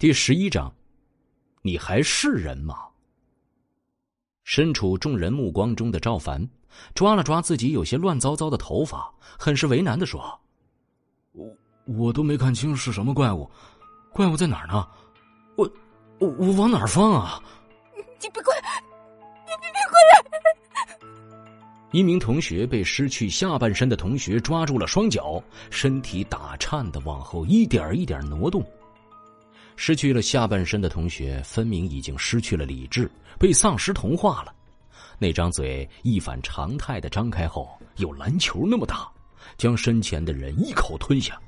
第十一章，你还是人吗？身处众人目光中的赵凡抓了抓自己有些乱糟糟的头发，很是为难的说：“我我都没看清是什么怪物，怪物在哪儿呢？我我我往哪儿放啊？”你别过来！你别别过来！一名同学被失去下半身的同学抓住了双脚，身体打颤的往后一点一点挪动。失去了下半身的同学，分明已经失去了理智，被丧尸同化了。那张嘴一反常态的张开后，有篮球那么大，将身前的人一口吞下。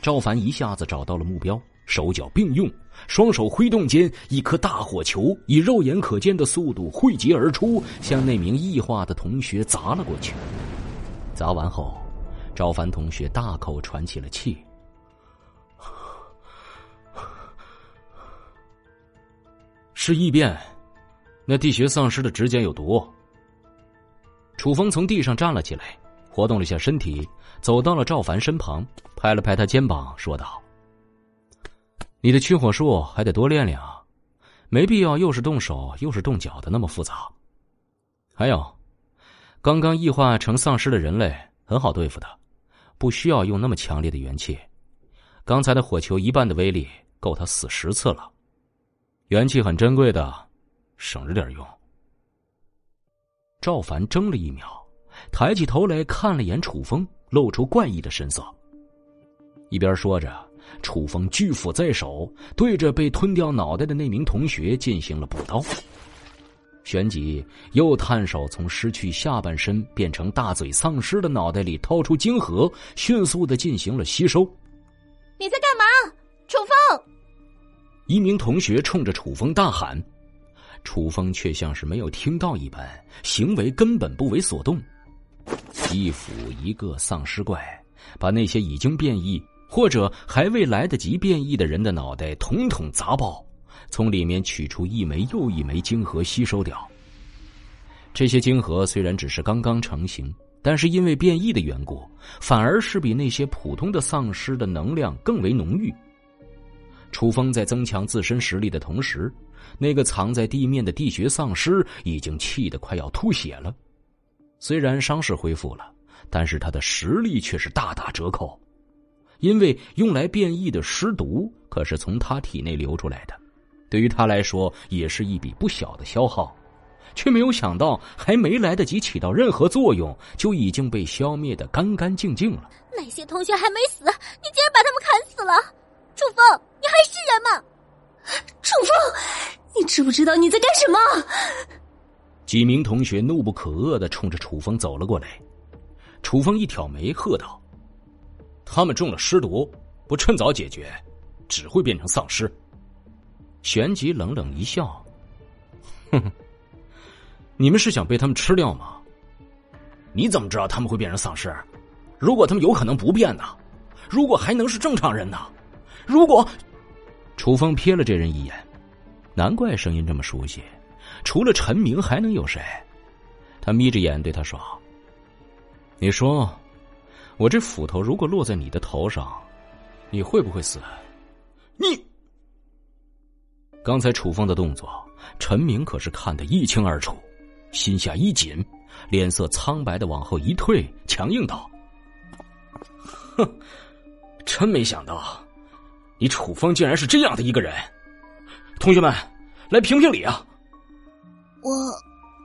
赵凡一下子找到了目标，手脚并用，双手挥动间，一颗大火球以肉眼可见的速度汇集而出，向那名异化的同学砸了过去。砸完后，赵凡同学大口喘起了气。是异变，那地穴丧尸的指甲有毒。楚风从地上站了起来，活动了一下身体，走到了赵凡身旁，拍了拍他肩膀，说道：“你的驱火术还得多练练啊，没必要又是动手又是动脚的那么复杂。还有，刚刚异化成丧尸的人类很好对付的，不需要用那么强烈的元气。刚才的火球一半的威力够他死十次了。”元气很珍贵的，省着点用。赵凡怔了一秒，抬起头来看了眼楚风，露出怪异的神色。一边说着，楚风巨斧在手，对着被吞掉脑袋的那名同学进行了补刀。旋即又探手从失去下半身变成大嘴丧尸的脑袋里掏出晶核，迅速的进行了吸收。你在干嘛，楚风？一名同学冲着楚风大喊，楚风却像是没有听到一般，行为根本不为所动。一斧一个丧尸怪，把那些已经变异或者还未来得及变异的人的脑袋统统砸爆，从里面取出一枚又一枚晶核吸收掉。这些晶核虽然只是刚刚成型，但是因为变异的缘故，反而是比那些普通的丧尸的能量更为浓郁。楚风在增强自身实力的同时，那个藏在地面的地穴丧尸已经气得快要吐血了。虽然伤势恢复了，但是他的实力却是大打折扣，因为用来变异的尸毒可是从他体内流出来的，对于他来说也是一笔不小的消耗，却没有想到还没来得及起到任何作用，就已经被消灭的干干净净了。那些同学还没死，你竟然把他们砍死了！楚风，是人吗？楚风，你知不知道你在干什么？几名同学怒不可遏的冲着楚风走了过来。楚风一挑眉，喝道：“他们中了尸毒，不趁早解决，只会变成丧尸。”旋即冷冷一笑：“哼哼，你们是想被他们吃掉吗？你怎么知道他们会变成丧尸？如果他们有可能不变呢？如果还能是正常人呢？”如果，楚风瞥了这人一眼，难怪声音这么熟悉，除了陈明还能有谁？他眯着眼对他说：“你说，我这斧头如果落在你的头上，你会不会死？”你，刚才楚风的动作，陈明可是看得一清二楚，心下一紧，脸色苍白的往后一退，强硬道：“哼，真没想到。”你楚风竟然是这样的一个人，同学们，来评评理啊！我，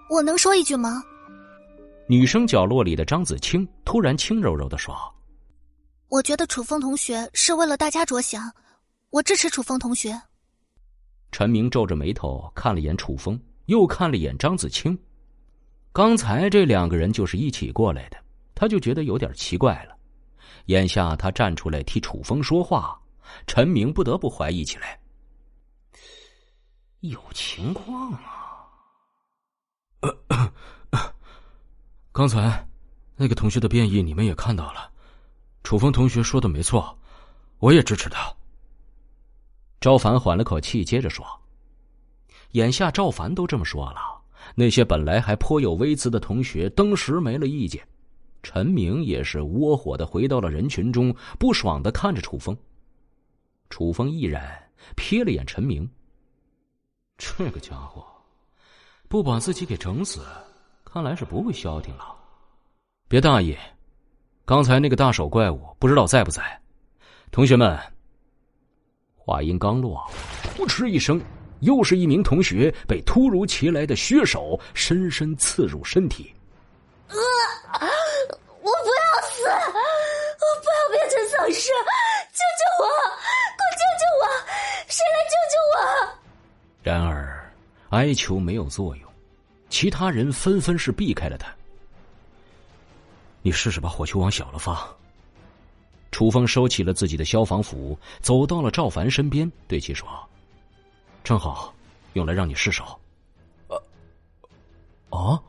我能说一句吗？女生角落里的张子清突然轻柔柔的说：“我觉得楚风同学是为了大家着想，我支持楚风同学。”陈明皱着眉头看了眼楚风，又看了眼张子清，刚才这两个人就是一起过来的，他就觉得有点奇怪了。眼下他站出来替楚风说话。陈明不得不怀疑起来，有情况啊！刚才那个同学的变异，你们也看到了。楚风同学说的没错，我也支持他。赵凡缓了口气，接着说：“眼下赵凡都这么说了，那些本来还颇有微词的同学，登时没了意见。陈明也是窝火的回到了人群中，不爽的看着楚风。”楚风毅然瞥了眼陈明。这个家伙不把自己给整死，看来是不会消停了。别大意，刚才那个大手怪物不知道在不在？同学们，话音刚落，呼哧一声，又是一名同学被突如其来的血手深深刺入身体。啊！我不要死！我不要变成丧尸！救救我！快救救我！谁来救救我？然而，哀求没有作用，其他人纷纷是避开了他。你试试把火球往小了发。楚风收起了自己的消防斧，走到了赵凡身边，对其说：“正好用来让你试手。”“啊，啊！”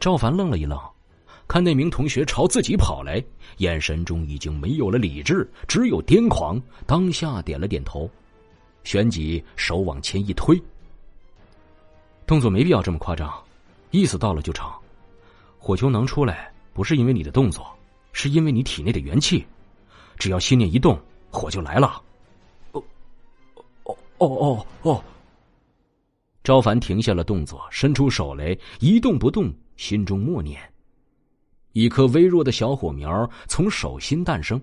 赵凡愣了一愣，看那名同学朝自己跑来，眼神中已经没有了理智，只有癫狂。当下点了点头，旋即手往前一推：“动作没必要这么夸张，意思到了就成。火球能出来，不是因为你的动作。”是因为你体内的元气，只要心念一动，火就来了。哦，哦，哦，哦，哦！赵凡停下了动作，伸出手来，一动不动，心中默念。一颗微弱的小火苗从手心诞生。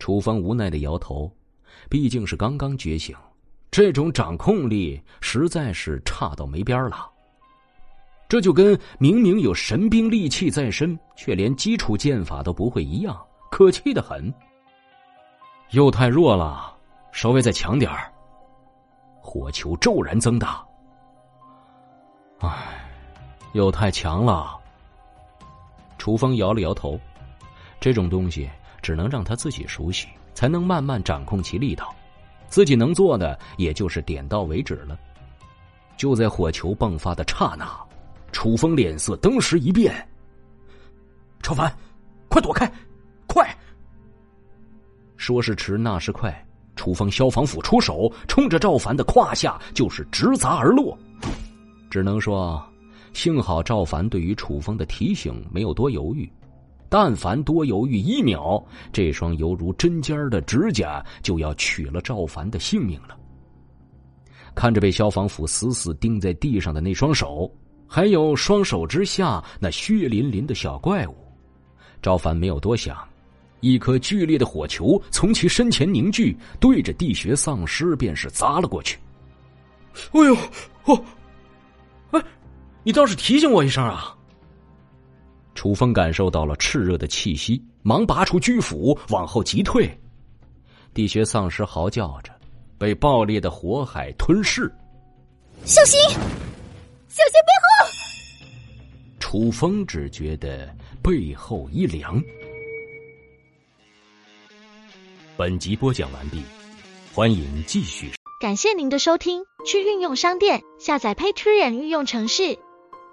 楚风无奈的摇头，毕竟是刚刚觉醒，这种掌控力实在是差到没边了。这就跟明明有神兵利器在身，却连基础剑法都不会一样，可气的很。又太弱了，稍微再强点儿。火球骤然增大。唉，又太强了。楚风摇了摇头，这种东西只能让他自己熟悉，才能慢慢掌控其力道。自己能做的也就是点到为止了。就在火球迸发的刹那。楚风脸色登时一变，赵凡，快躲开，快！说时迟，那时快，楚风消防斧出手，冲着赵凡的胯下就是直砸而落。只能说，幸好赵凡对于楚风的提醒没有多犹豫，但凡多犹豫一秒，这双犹如针尖的指甲就要取了赵凡的性命了。看着被消防斧死死钉在地上的那双手。还有双手之下那血淋淋的小怪物，赵凡没有多想，一颗剧烈的火球从其身前凝聚，对着地穴丧尸便是砸了过去。哎呦，我，哎，你倒是提醒我一声啊！楚风感受到了炽热的气息，忙拔出巨斧往后急退。地穴丧尸嚎叫着，被爆裂的火海吞噬。小心！小心背后！楚风只觉得背后一凉。本集播讲完毕，欢迎继续。感谢您的收听，去运用商店下载 Patreon 运用城市，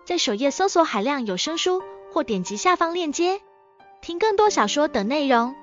在首页搜索海量有声书，或点击下方链接听更多小说等内容。